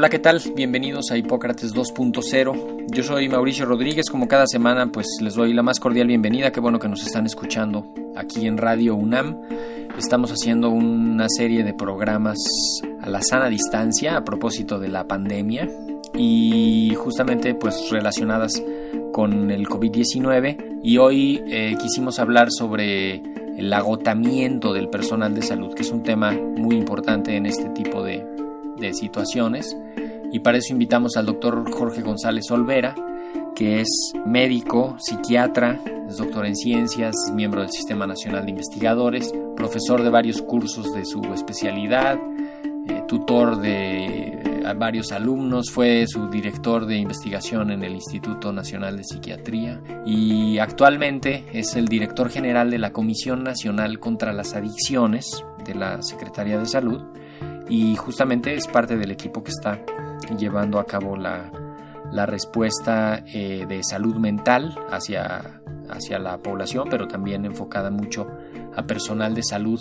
Hola, ¿qué tal? Bienvenidos a Hipócrates 2.0. Yo soy Mauricio Rodríguez, como cada semana pues les doy la más cordial bienvenida, qué bueno que nos están escuchando aquí en Radio UNAM. Estamos haciendo una serie de programas a la sana distancia a propósito de la pandemia y justamente pues relacionadas con el COVID-19 y hoy eh, quisimos hablar sobre el agotamiento del personal de salud, que es un tema muy importante en este tipo de, de situaciones. Y para eso invitamos al doctor Jorge González Olvera, que es médico, psiquiatra, doctor en ciencias, miembro del Sistema Nacional de Investigadores, profesor de varios cursos de su especialidad, eh, tutor de eh, varios alumnos, fue su director de investigación en el Instituto Nacional de Psiquiatría y actualmente es el director general de la Comisión Nacional contra las Adicciones de la Secretaría de Salud y justamente es parte del equipo que está llevando a cabo la, respuesta eh, de salud mental hacia, hacia la población, pero también enfocada mucho a personal de salud.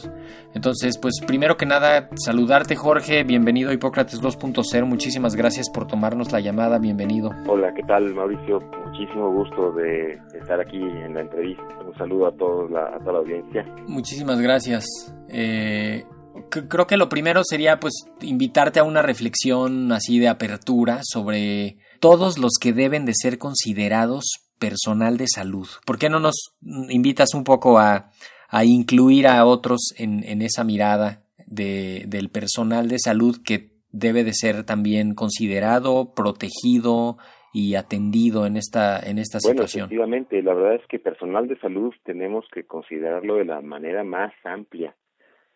Entonces, pues primero que nada, saludarte Jorge, bienvenido a Hipócrates 2.0, muchísimas gracias por tomarnos la llamada, bienvenido. Hola, ¿qué tal Mauricio? Muchísimo gusto de estar aquí en la entrevista. Un saludo a, todos la, a toda la audiencia. Muchísimas gracias. Eh, creo que lo primero sería pues invitarte a una reflexión así de apertura sobre todos los que deben de ser considerados personal de salud. ¿Por qué no nos invitas un poco a, a incluir a otros en, en esa mirada de, del personal de salud que debe de ser también considerado, protegido y atendido en esta en esta bueno, situación. Efectivamente, la verdad es que personal de salud tenemos que considerarlo de la manera más amplia,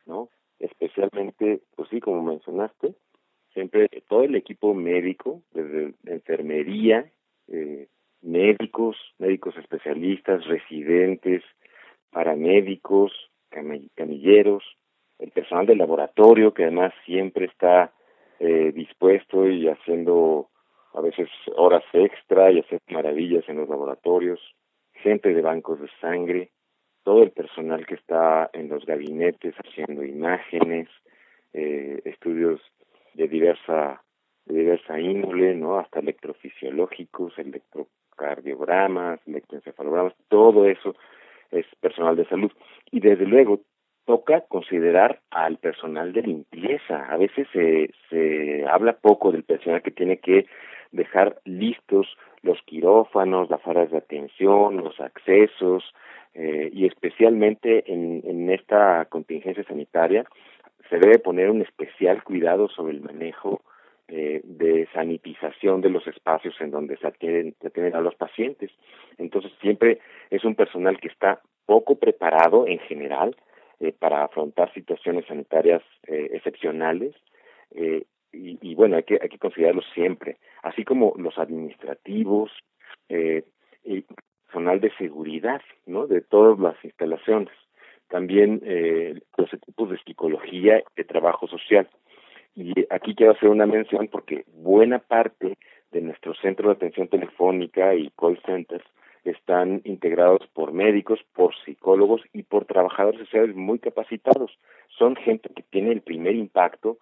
¿no? Especialmente, pues sí, como mencionaste, siempre todo el equipo médico, desde enfermería, eh, médicos, médicos especialistas, residentes, paramédicos, camilleros, el personal del laboratorio que además siempre está eh, dispuesto y haciendo a veces horas extra y hacer maravillas en los laboratorios, gente de bancos de sangre, todo el personal que está en los gabinetes haciendo imágenes, eh, estudios de diversa de diversa índole, ¿no? Hasta electrofisiológicos, electrocardiogramas, electroencefalogramas, todo eso es personal de salud. Y desde luego toca considerar al personal de limpieza. A veces se, se habla poco del personal que tiene que dejar listos los quirófanos, las áreas de atención, los accesos, eh, y especialmente en, en esta contingencia sanitaria se debe poner un especial cuidado sobre el manejo eh, de sanitización de los espacios en donde se atienden, se a los pacientes. Entonces siempre es un personal que está poco preparado en general eh, para afrontar situaciones sanitarias eh, excepcionales eh, y, y, bueno hay que hay que considerarlo siempre, así como los administrativos eh, y personal de seguridad, ¿no? De todas las instalaciones. También eh, los equipos de psicología, de trabajo social. Y aquí quiero hacer una mención porque buena parte de nuestro centro de atención telefónica y call centers están integrados por médicos, por psicólogos y por trabajadores sociales muy capacitados. Son gente que tiene el primer impacto.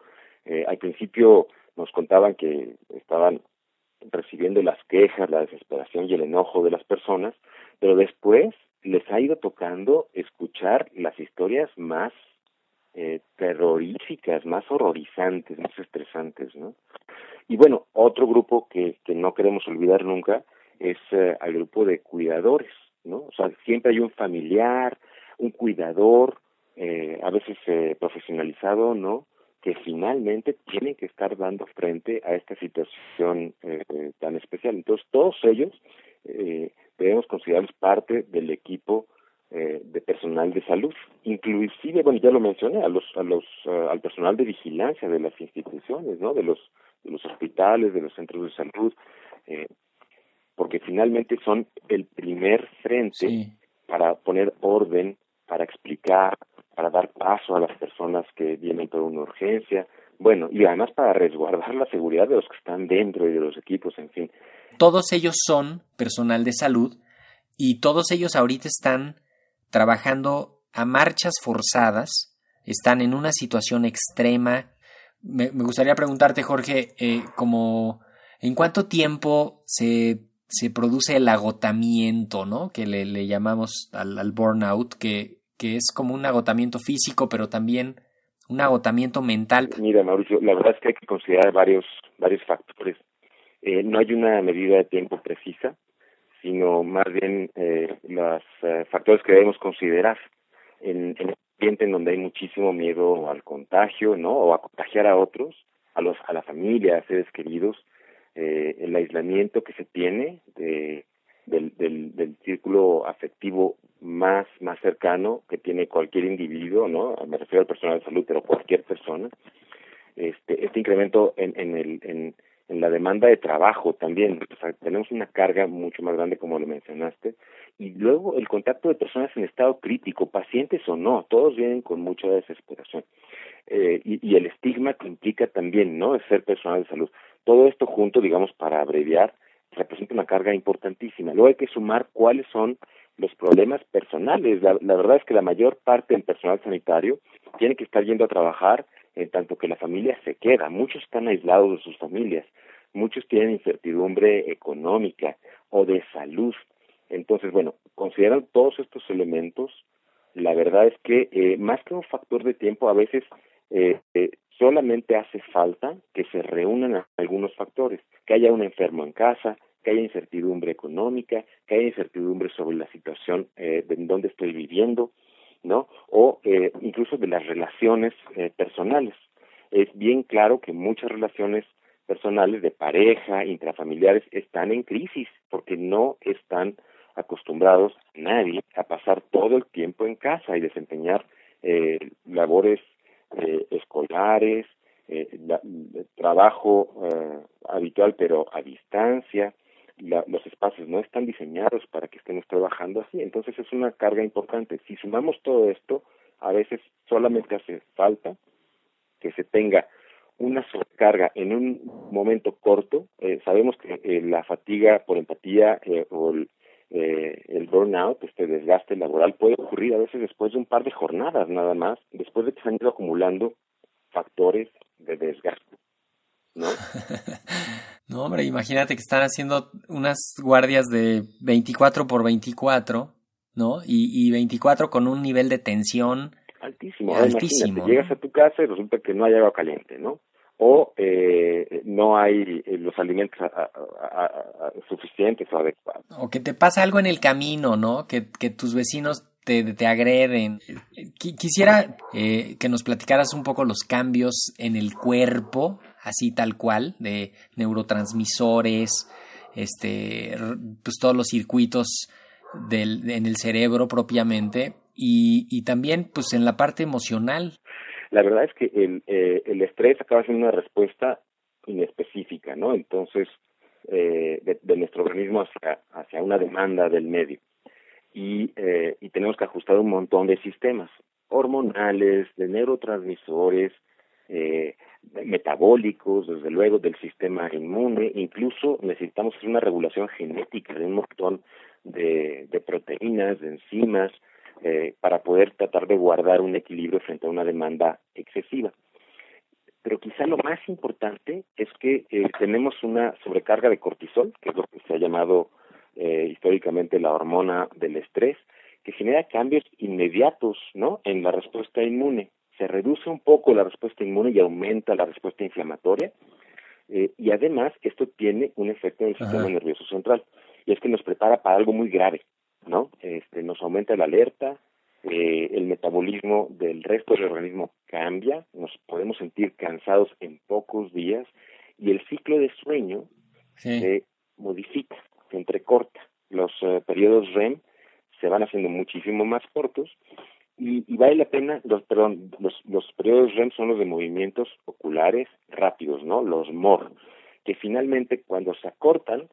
Eh, al principio nos contaban que estaban recibiendo las quejas, la desesperación y el enojo de las personas, pero después les ha ido tocando escuchar las historias más eh, terroríficas, más horrorizantes, más estresantes, ¿no? Y bueno, otro grupo que, que no queremos olvidar nunca es eh, el grupo de cuidadores, ¿no? O sea, siempre hay un familiar, un cuidador, eh, a veces eh, profesionalizado, ¿no? Que finalmente tienen que estar dando frente a esta situación eh, tan especial. Entonces, todos ellos debemos considerarlos parte del equipo de personal de salud, inclusive, bueno, ya lo mencioné, a los, a los, al personal de vigilancia de las instituciones, ¿no? De los, de los hospitales, de los centros de salud, porque finalmente son el primer frente para poner orden, para explicar, para dar paso a las personas que vienen por una urgencia, bueno, y además para resguardar la seguridad de los que están dentro y de los equipos, en fin. Todos ellos son personal de salud y todos ellos ahorita están trabajando a marchas forzadas, están en una situación extrema. Me, gustaría preguntarte, Jorge, eh, como en cuánto tiempo se se produce el agotamiento, ¿no? Que le, le llamamos al, al, burnout, que, que es como un agotamiento físico, pero también un agotamiento mental. Mira, Mauricio, la verdad es que hay que considerar varios, varios factores. Eh, no hay una medida de tiempo precisa, sino más bien eh, los eh, factores que debemos considerar en, un ambiente en donde hay muchísimo miedo al contagio, ¿no? O a contagiar a otros, a los, a la familia, a seres queridos, eh, el aislamiento que se tiene de, del, del, del, círculo afectivo más, más cercano que tiene cualquier individuo, ¿no? Me refiero al personal de salud, pero cualquier persona. Este, este incremento en, en, el, en, en la demanda de trabajo también. tenemos una carga mucho más grande, como lo mencionaste. Y luego el contacto de personas en estado crítico, pacientes o no, todos vienen con mucha desesperación. Eh, y, y el estigma que implica también, ¿no?, de ser personal de salud. Todo esto junto, digamos, para abreviar, representa una carga importantísima. Luego hay que sumar cuáles son los problemas personales. La, verdad es que la mayor parte del personal sanitario tiene que estar yendo a trabajar en tanto que la familia se queda. Muchos están aislados de sus familias. Muchos tienen incertidumbre económica o de salud. Entonces, bueno, consideran todos estos elementos. La verdad es que eh, más que un factor de tiempo, a veces eh, eh, solamente hace falta que se reúnan algunos factores, que haya un enfermo en casa, que haya incertidumbre económica, que haya incertidumbre sobre la situación eh, de donde estoy viviendo, ¿no? O eh, incluso de las relaciones eh, personales. Es bien claro que muchas relaciones personales de pareja, intrafamiliares, están en crisis porque no están acostumbrados nadie a pasar todo el tiempo en casa y desempeñar eh, labores eh, escolares, eh, trabajo eh, habitual pero a distancia, los espacios no están diseñados para que estemos trabajando así, entonces es una carga importante. Si sumamos todo esto, a veces solamente hace falta que se tenga una sobrecarga en un momento corto. Eh, sabemos que eh, la fatiga por empatía eh, o el, eh, el burnout, este desgaste laboral, puede ocurrir a veces después de un par de jornadas nada más, después de que se han ido acumulando factores de desgaste. ¿No? no, hombre, imagínate que están haciendo unas guardias de 24 por 24, ¿no? Y, y 24 con un nivel de tensión altísimo. altísimo. Llegas a tu casa y resulta que no hay agua caliente, ¿no? O eh, no hay eh, los alimentos suficientes o adecuados. O que te pasa algo en el camino, ¿no? Que, que tus vecinos te, te agreden. Quisiera eh, que nos platicaras un poco los cambios en el cuerpo, así tal cual, de neurotransmisores, este, pues todos los circuitos del, en el cerebro propiamente y, y también pues en la parte emocional. La verdad es que el, eh, el estrés acaba siendo una respuesta inespecífica, ¿no? Entonces, eh, de, nuestro organismo hacia, hacia una demanda del medio. Y, eh, y tenemos que ajustar un montón de sistemas hormonales, de neurotransmisores, eh, metabólicos, desde luego del sistema inmune, incluso necesitamos hacer una regulación genética de un montón de, de proteínas, de enzimas, eh, para poder tratar de guardar un equilibrio frente a una demanda excesiva. Pero quizá lo más importante es que eh, tenemos una sobrecarga de cortisol, que es lo que se ha llamado eh, históricamente la hormona del estrés, que genera cambios inmediatos ¿no? en la respuesta inmune. Se reduce un poco la respuesta inmune y aumenta la respuesta inflamatoria. y además, esto tiene un efecto en el sistema nervioso central. Y es que nos prepara para algo muy grave, ¿no? Este, nos aumenta la alerta, eh, el metabolismo del resto del organismo cambia, nos podemos sentir cansados en pocos días y el ciclo de sueño se modifica, se entrecorta. Los eh, periodos REM se van haciendo muchísimo más cortos y, vale la pena, los, perdón, los, los periodos REM son los de movimientos oculares rápidos, ¿no? Los MOR, que finalmente cuando se acortan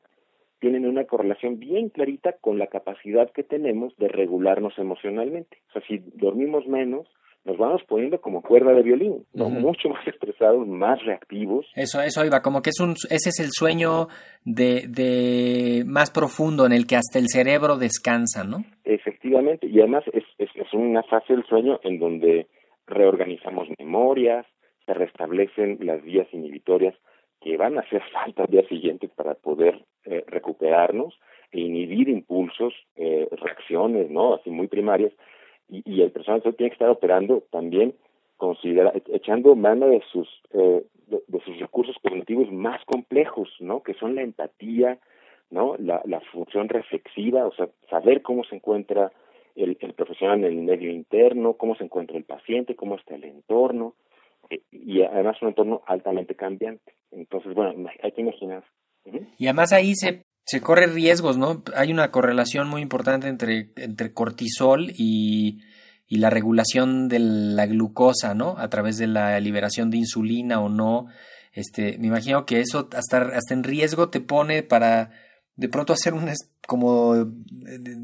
tienen una correlación bien clarita con la capacidad que tenemos de regularnos emocionalmente. O sea, si dormimos menos, nos vamos poniendo como cuerda de violín, ¿no? Mucho más estresados, más reactivos. Eso, eso iba, como que es un, ese es el sueño de, de más profundo en el que hasta el cerebro descansa, ¿no? Efectivamente, y además es, es, es una fase del sueño en donde reorganizamos memorias, se restablecen las vías inhibitorias que van a hacer falta al día siguiente para poder eh, recuperarnos e inhibir impulsos, eh, reacciones, ¿no? Así muy primarias. Y, el personal tiene que estar operando también considera, echando mano de sus eh, de, sus recursos cognitivos más complejos, ¿no? Que son la empatía, ¿no? La, la función reflexiva, o sea, saber cómo se encuentra el, el profesional en el medio interno, cómo se encuentra el paciente, cómo está el entorno, y además un entorno altamente cambiante. Entonces, bueno, hay que imaginar. Y además ahí se, se corre riesgos, ¿no? Hay una correlación muy importante entre, entre cortisol y, y la regulación de la glucosa, ¿no? A través de la liberación de insulina o no. Este, me imagino que eso hasta, hasta en riesgo te pone para de pronto hacer un como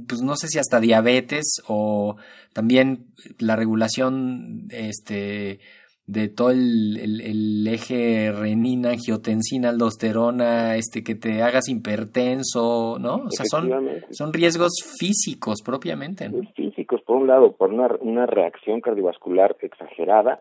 pues no sé si hasta diabetes o también la regulación este de todo el, el, eje renina, angiotensina, aldosterona, este, que te hagas hipertenso, ¿no? O sea, son, son riesgos físicos propiamente, ¿no? Físicos, por un lado, por una, una reacción cardiovascular exagerada,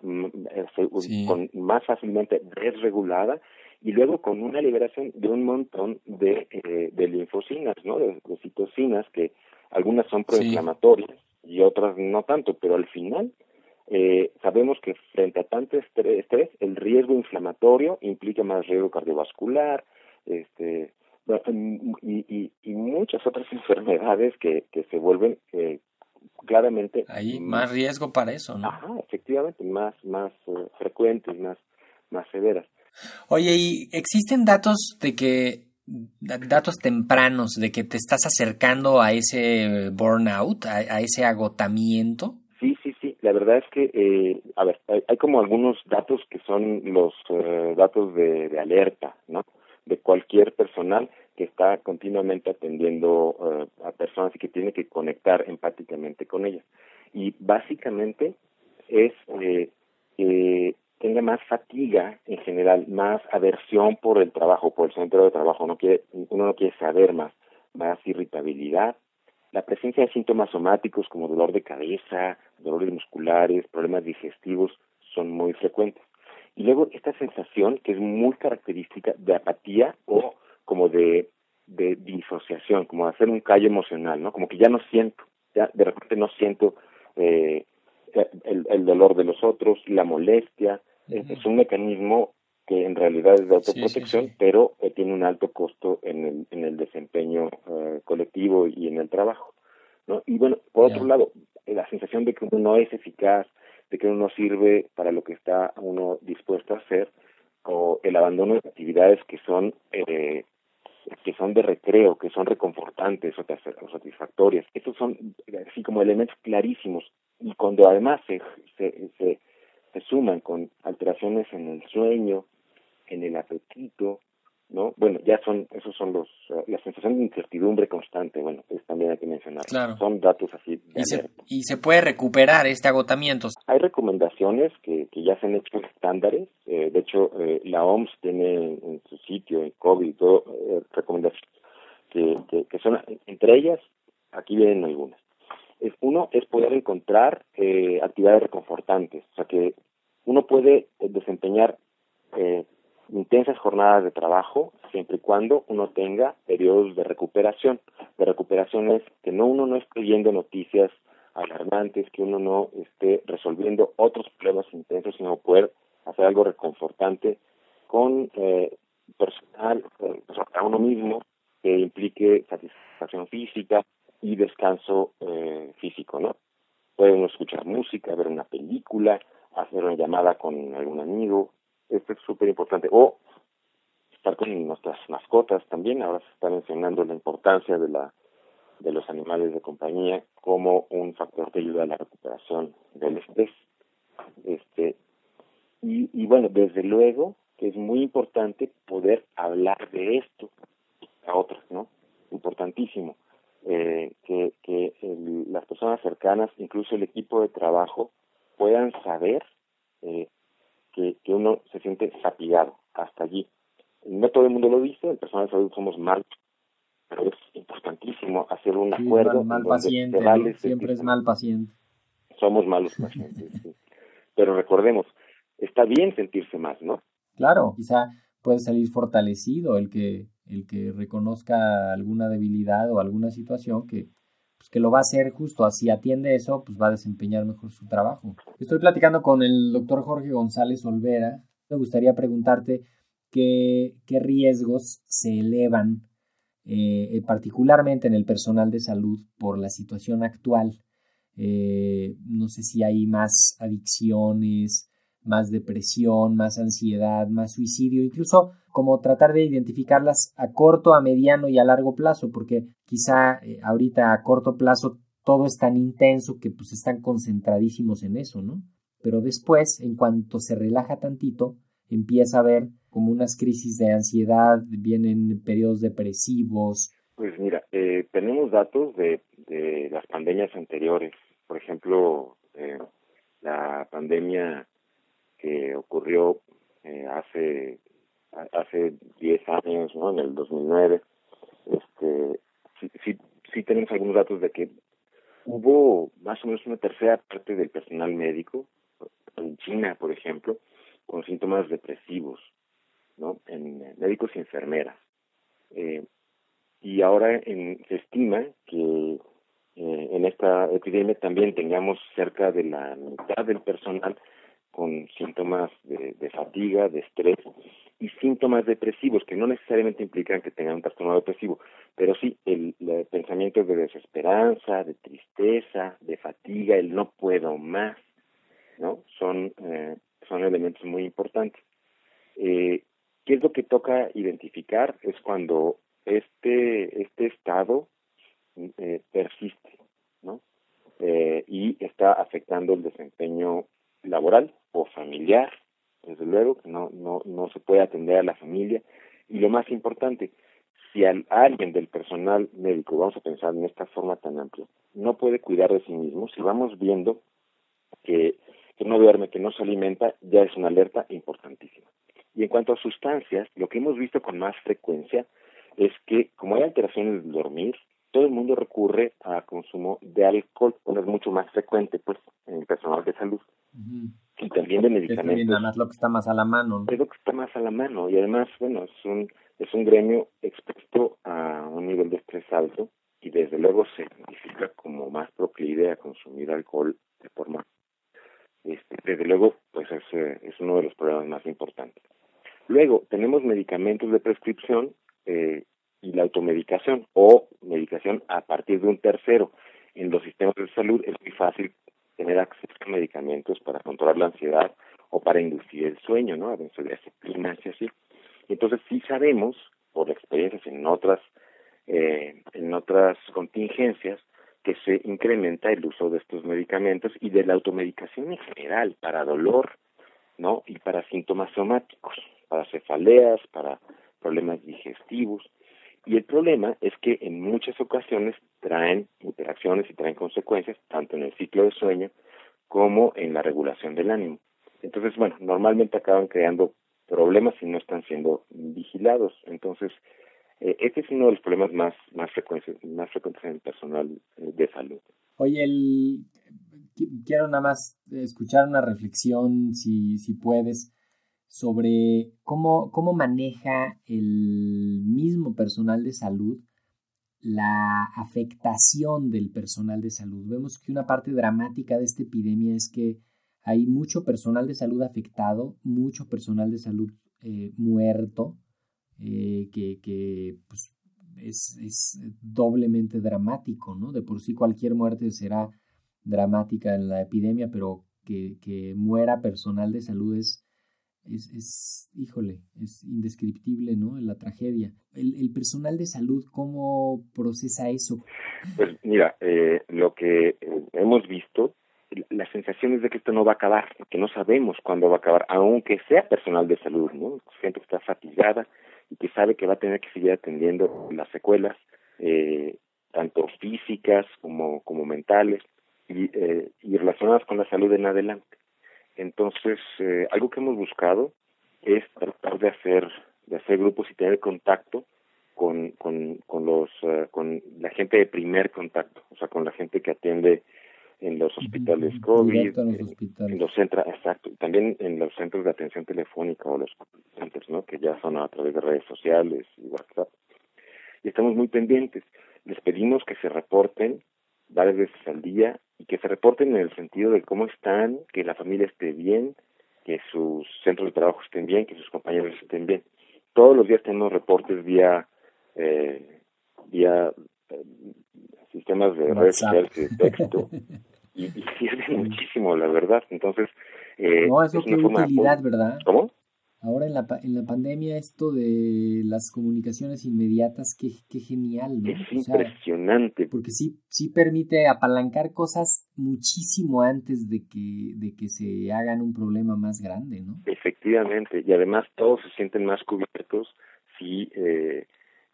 este, con, más fácilmente desregulada, y luego con una liberación de un montón de, eh, de linfocinas, ¿no? De, de, citocinas, que algunas son proinflamatorias y otras no tanto, pero al final eh, sabemos que frente a tanto estrés, el riesgo inflamatorio implica más riesgo cardiovascular, este, y, y, muchas otras enfermedades que, que se vuelven eh, claramente hay más riesgo para eso, ¿no? Ajá, efectivamente, más más eh, frecuentes, más más severas. Oye, ¿y existen datos de que datos tempranos de que te estás acercando a ese burnout, a ese agotamiento? La verdad es que, eh, a ver, hay, como algunos datos que son los eh, datos de, de, alerta, ¿no? De cualquier personal que está continuamente atendiendo eh, a personas y que tiene que conectar empáticamente con ellas. Y básicamente es eh, que tenga más fatiga en general, más aversión por el trabajo, por el centro de trabajo, no quiere, uno no quiere saber más, más irritabilidad, la presencia de síntomas somáticos como dolor de cabeza, dolores musculares, problemas digestivos son muy frecuentes. Y luego esta sensación que es muy característica de apatía o como de, de disociación, como de hacer un callo emocional, ¿no? Como que ya no siento, ya de repente no siento eh, el, el, dolor de los otros, la molestia, es un mecanismo que en realidad es de autoprotección, pero eh, tiene un alto costo en el, en el desempeño eh, colectivo y en el trabajo. ¿no? Y bueno, por otro lado, la sensación de que uno no es eficaz, de que uno no sirve para lo que está uno dispuesto a hacer, o el abandono de actividades que son eh, que son de recreo, que son reconfortantes o, satisfactorias. Estos son así como elementos clarísimos y cuando además se, se, se, se suman con alteraciones en el sueño, en el apetito, ¿no? Bueno, ya son, esos son los, uh, la sensación de incertidumbre constante, bueno, es también hay que mencionar. Son datos así. y, se, y se puede recuperar este agotamiento. Hay recomendaciones que, que ya se han hecho estándares, eh, de hecho, eh, la OMS tiene en, su sitio, en COVID y todo, eh, recomendaciones que, que, que, son, entre ellas, aquí vienen algunas. Es, uno es poder encontrar eh, actividades reconfortantes, o sea que uno puede desempeñar eh, intensas jornadas de trabajo siempre y cuando uno tenga periodos de recuperación. De recuperación es que no uno no esté viendo noticias alarmantes, que uno no esté resolviendo otros problemas intensos, sino poder hacer algo reconfortante con eh, personal, a uno mismo, que implique satisfacción física y descanso eh, físico, ¿no? Puede uno escuchar música, ver una película, hacer una llamada con algún amigo. Es súper importante. O estar con nuestras mascotas también. Ahora se está mencionando la importancia de la de los animales de compañía como un factor que ayuda a la recuperación del estrés. Este y, y bueno, desde luego que es muy importante poder hablar de esto a otros, ¿no? Importantísimo. Eh, que, que las personas cercanas, incluso el equipo de trabajo, puedan saber eh, que, que uno se siente fatigado hasta allí. No todo el mundo lo dice, el personal de salud somos malos, pero es importantísimo hacer un acuerdo. Mal, paciente, siempre es mal paciente. Somos malos pacientes, pero recordemos, está bien sentirse más, ¿no? Claro, quizá puede salir fortalecido el que, el que reconozca alguna debilidad o alguna situación que, pues, que lo va a hacer justo, así atiende eso, pues va a desempeñar mejor su trabajo. Estoy platicando con el doctor Jorge González Olvera. Me gustaría preguntarte qué, qué riesgos se elevan, eh, particularmente en el personal de salud, por la situación actual. Eh, no sé si hay más adicciones, más depresión, más ansiedad, más suicidio, incluso como tratar de identificarlas a corto, a mediano y a largo plazo, porque quizá eh, ahorita a corto plazo todo es tan intenso que pues están concentradísimos en eso, ¿no? Pero después, en cuanto se relaja tantito, empieza a haber como unas crisis de ansiedad, vienen periodos depresivos. Pues mira, eh, tenemos datos de, de las pandemias anteriores, por ejemplo, eh, la pandemia que ocurrió eh, hace hace 10 años, ¿no? En el 2009, este, sí, sí, sí tenemos algunos datos de que hubo más o menos una tercera parte del personal médico, en China, por ejemplo, con síntomas depresivos, ¿no? En médicos y enfermeras. Eh, y ahora en, se estima que eh, en esta epidemia también tengamos cerca de la mitad del personal con síntomas de, de, fatiga, de estrés y síntomas depresivos que no necesariamente implican que tengan un trastorno depresivo, pero sí el, pensamiento de desesperanza, de tristeza, de fatiga, el no puedo más, ¿no? Son eh, son elementos muy importantes. Eh, ¿Qué es lo que toca identificar? Es cuando este este estado eh, persiste, ¿no? Eh, y está afectando el desempeño laboral o familiar, desde luego que no, no, no se puede atender a la familia. Y lo más importante, si a alguien del personal médico, vamos a pensar en esta forma tan amplia, no puede cuidar de sí mismo, si vamos viendo que, que no duerme, que no se alimenta, ya es una alerta importantísima. Y en cuanto a sustancias, lo que hemos visto con más frecuencia es que como hay alteraciones del dormir, todo el mundo recurre a consumo de alcohol, bueno, es mucho más frecuente pues en el personal de salud. Y también de medicamentos. Es además lo que está más a la mano. ¿no? Es lo que está más a la mano y además, bueno, es un, es un gremio expuesto a un nivel de estrés alto y desde luego se identifica como más proclive a consumir alcohol de forma, este, desde luego, pues es, es uno de los problemas más importantes. Luego, tenemos medicamentos de prescripción eh, y la automedicación o medicación a partir de un tercero. En los sistemas de salud es muy fácil tener acceso a medicamentos para controlar la ansiedad o para inducir el sueño, ¿no? A benzodiazepinas y así. Entonces sí sabemos, por experiencias en otras, eh, en otras contingencias, que se incrementa el uso de estos medicamentos y de la automedicación en general para dolor, ¿no? Y para síntomas somáticos, para cefaleas, para problemas digestivos. Y el problema es que en muchas ocasiones traen interacciones y traen consecuencias, tanto en el ciclo de sueño como en la regulación del ánimo. Entonces, bueno, normalmente acaban creando problemas si no están siendo vigilados. Entonces, eh, este es uno de los problemas más, más, frecuentes, más frecuentes en el personal eh, de salud. Oye, el, quiero nada más escuchar una reflexión, si, si puedes sobre cómo, cómo maneja el mismo personal de salud la afectación del personal de salud. Vemos que una parte dramática de esta epidemia es que hay mucho personal de salud afectado, mucho personal de salud eh, muerto, eh, que, que pues, es, es, doblemente dramático, ¿no? De por sí cualquier muerte será dramática en la epidemia, pero que, que muera personal de salud es, es, es, híjole, es indescriptible, ¿no? La tragedia. El, el personal de salud, ¿cómo procesa eso? Pues mira, eh, lo que hemos visto, la sensación es de que esto no va a acabar, que no sabemos cuándo va a acabar, aunque sea personal de salud, ¿no? Gente que está fatigada y que sabe que va a tener que seguir atendiendo las secuelas, eh, tanto físicas como, como mentales, y, eh, y relacionadas con la salud en adelante. Entonces, eh, algo que hemos buscado es tratar de hacer de hacer grupos y tener contacto con con con los uh, con la gente de primer contacto, o sea, con la gente que atiende en los hospitales COVID, en los, hospitales. en los centros, exacto, también en los centros de atención telefónica o los centros, ¿no? Que ya son a través de redes sociales y WhatsApp. Y estamos muy pendientes. Les pedimos que se reporten varias veces al día y que se reporten en el sentido de cómo están, que la familia esté bien, que sus centros de trabajo estén bien, que sus compañeros estén bien. Todos los días tenemos reportes vía eh, vía eh, sistemas de redes sociales de texto y, y sirve muchísimo, la verdad. Entonces, eh, no, eso es qué una forma utilidad, ¿verdad? ¿Cómo? Ahora en la, en la pandemia esto de las comunicaciones inmediatas, qué, qué genial, ¿no? Es O sea, impresionante. porque sí, sí permite apalancar cosas muchísimo antes de que, de que se hagan un problema más grande, ¿no? Efectivamente, y además todos se sienten más cubiertos si, eh,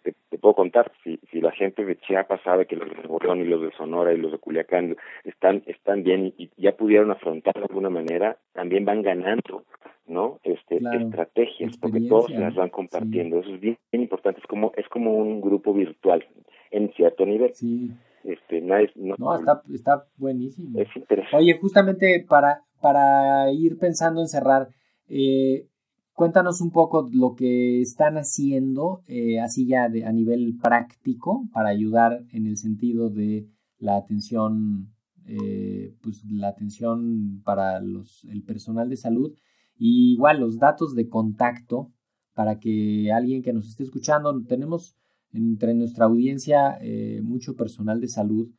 te, te puedo contar, si, si la gente de Chiapas sabe que los de León y los de Sonora y los de Culiacán están, están bien y ya pudieron afrontar de alguna manera, también van ganando, ¿no? Este, Claro, estrategias, porque todos se las van compartiendo, eso es bien, bien importante, es como, es como un grupo virtual en cierto nivel, Sí, este, no, no, está, está buenísimo. es interesante. Oye, justamente para, para ir pensando en cerrar, eh, cuéntanos un poco lo que están haciendo, eh, así ya de, a nivel práctico, para ayudar en el sentido de la atención, eh, pues la atención para los, el personal de salud y igual los datos de contacto para que alguien que nos esté escuchando, tenemos entre nuestra audiencia eh, mucho personal de salud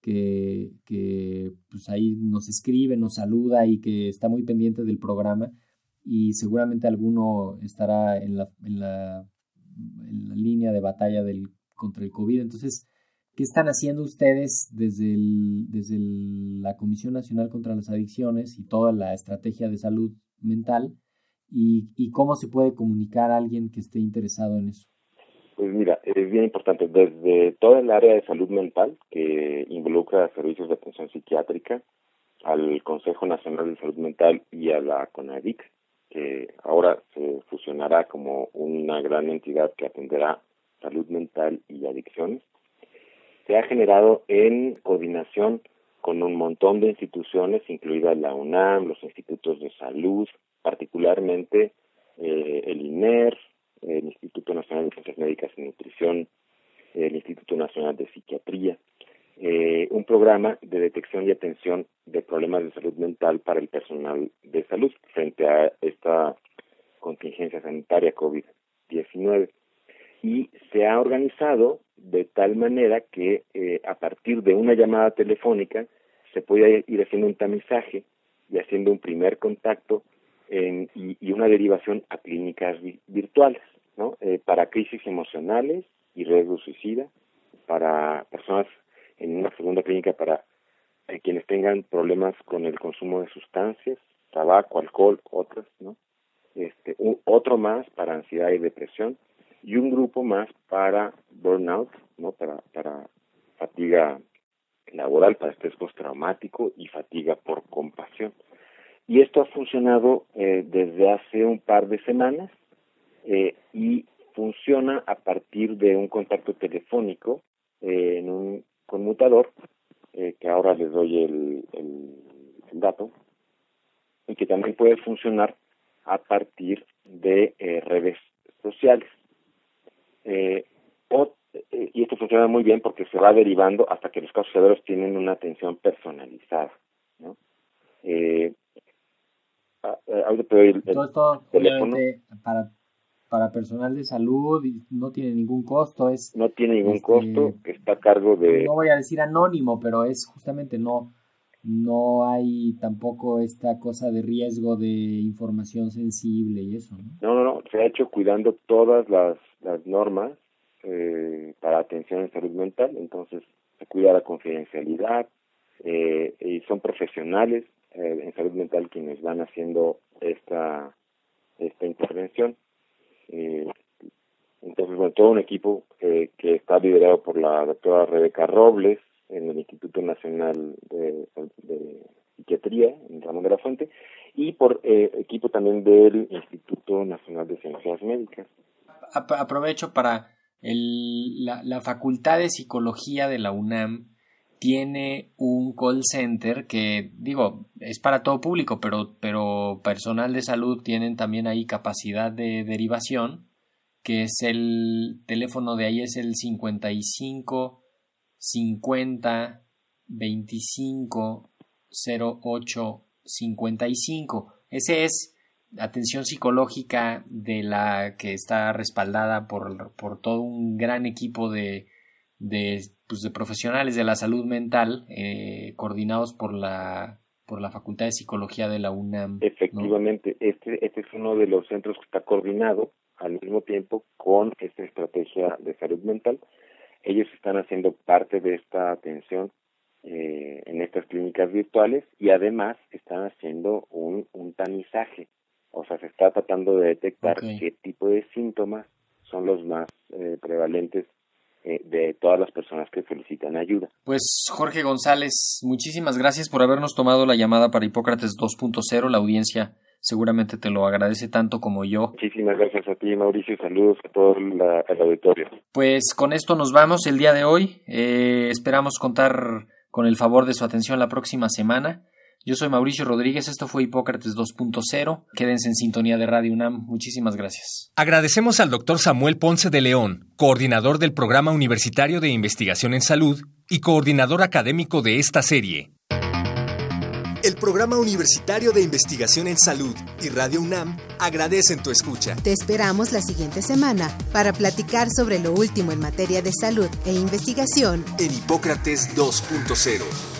que, que pues ahí nos escribe, nos saluda y que está muy pendiente del programa y seguramente alguno estará en la, en la, en la línea de batalla del, contra el COVID. Entonces, ¿qué están haciendo ustedes desde, el, desde la Comisión Nacional contra las Adicciones y toda la estrategia de salud mental? Y, y cómo se puede comunicar a alguien que esté interesado en eso? Pues mira, es bien importante, desde toda el área de salud mental que involucra servicios de atención psiquiátrica, al Consejo Nacional de Salud Mental y a la CONADIC, que ahora se fusionará como una gran entidad que atenderá salud mental y adicciones, se ha generado en coordinación con un montón de instituciones, incluida la UNAM, los institutos de salud, particularmente eh, el INER, el Instituto Nacional de Ciencias Médicas y Nutrición, el Instituto Nacional de Psiquiatría, eh, un programa de detección y atención de problemas de salud mental para el personal de salud frente a esta contingencia sanitaria COVID-19. Y se ha organizado de tal manera que eh, a partir de una llamada telefónica se puede ir haciendo un tamizaje y haciendo un primer contacto en, y, una derivación a clínicas vi virtuales, ¿no? Eh, para crisis emocionales y riesgo suicida, para personas en una segunda clínica para eh, quienes tengan problemas con el consumo de sustancias, tabaco, alcohol, otras, ¿no? Este, otro más para ansiedad y depresión y un grupo más para burnout, ¿no? Para, para fatiga laboral, para estrés postraumático y fatiga por compasión. Y esto ha funcionado eh, desde hace un par de semanas eh, y funciona a partir de un contacto telefónico eh, en un conmutador, eh, que ahora les doy el, el, dato, y que también puede funcionar a partir de redes sociales. Eh, O, y esto funciona muy bien porque se va derivando hasta que los casos severos tienen una atención personalizada. ¿no? Eh, ahorita te doy el, Todo esto, teléfono. Para, para personal de salud y no tiene ningún costo. es No tiene ningún este, costo, que está a cargo de... No voy a decir anónimo, pero es justamente no, no hay tampoco esta cosa de riesgo de información sensible y eso, ¿no? No, no, no, se ha hecho cuidando todas las, las normas eh, para atención en salud mental, entonces se cuida la confidencialidad eh, y son profesionales eh, en salud mental quienes van haciendo esta, esta intervención. Eh, entonces, bueno, todo un equipo que está liderado por la doctora Rebeca Robles, en el Instituto Nacional de, Psiquiatría, en Ramón de la Fuente, y por equipo también del Instituto Nacional de Ciencias Médicas. Aprovecho para la, la Facultad de Psicología de la UNAM tiene un call center que digo es para todo público pero pero personal de salud tienen también ahí capacidad de derivación que es el teléfono de ahí es el 55 50 25 08 55. Ese es atención psicológica de la que está respaldada por, por todo un gran equipo de, de, pues de profesionales de la salud mental eh, coordinados por la por la Facultad de Psicología de la UNAM. Efectivamente, este, este es uno de los centros que está coordinado al mismo tiempo con esta estrategia de salud mental ellos están haciendo parte de esta atención eh, en estas clínicas virtuales y además están haciendo un, un tamizaje, o sea, se está tratando de detectar qué tipo de síntomas son los más eh, prevalentes eh, de todas las personas que solicitan ayuda. Pues Jorge González, muchísimas gracias por habernos tomado la llamada para Hipócrates 2.0. La audiencia seguramente te lo agradece tanto como yo. Muchísimas gracias a ti, Mauricio. Saludos a todo el auditorio. Pues con esto nos vamos el día de hoy. Eh, esperamos contar con el favor de su atención la próxima semana. Yo soy Mauricio Rodríguez, esto fue Hipócrates 2.0. Quédense en sintonía de Radio UNAM. Muchísimas gracias. Agradecemos al doctor Samuel Ponce de León, coordinador del Programa Universitario de Investigación en Salud y coordinador académico de esta serie el Programa Universitario de Investigación en Salud y Radio UNAM agradecen tu escucha. Te esperamos la siguiente semana para platicar sobre lo último en materia de salud e investigación en Hipócrates 2.0.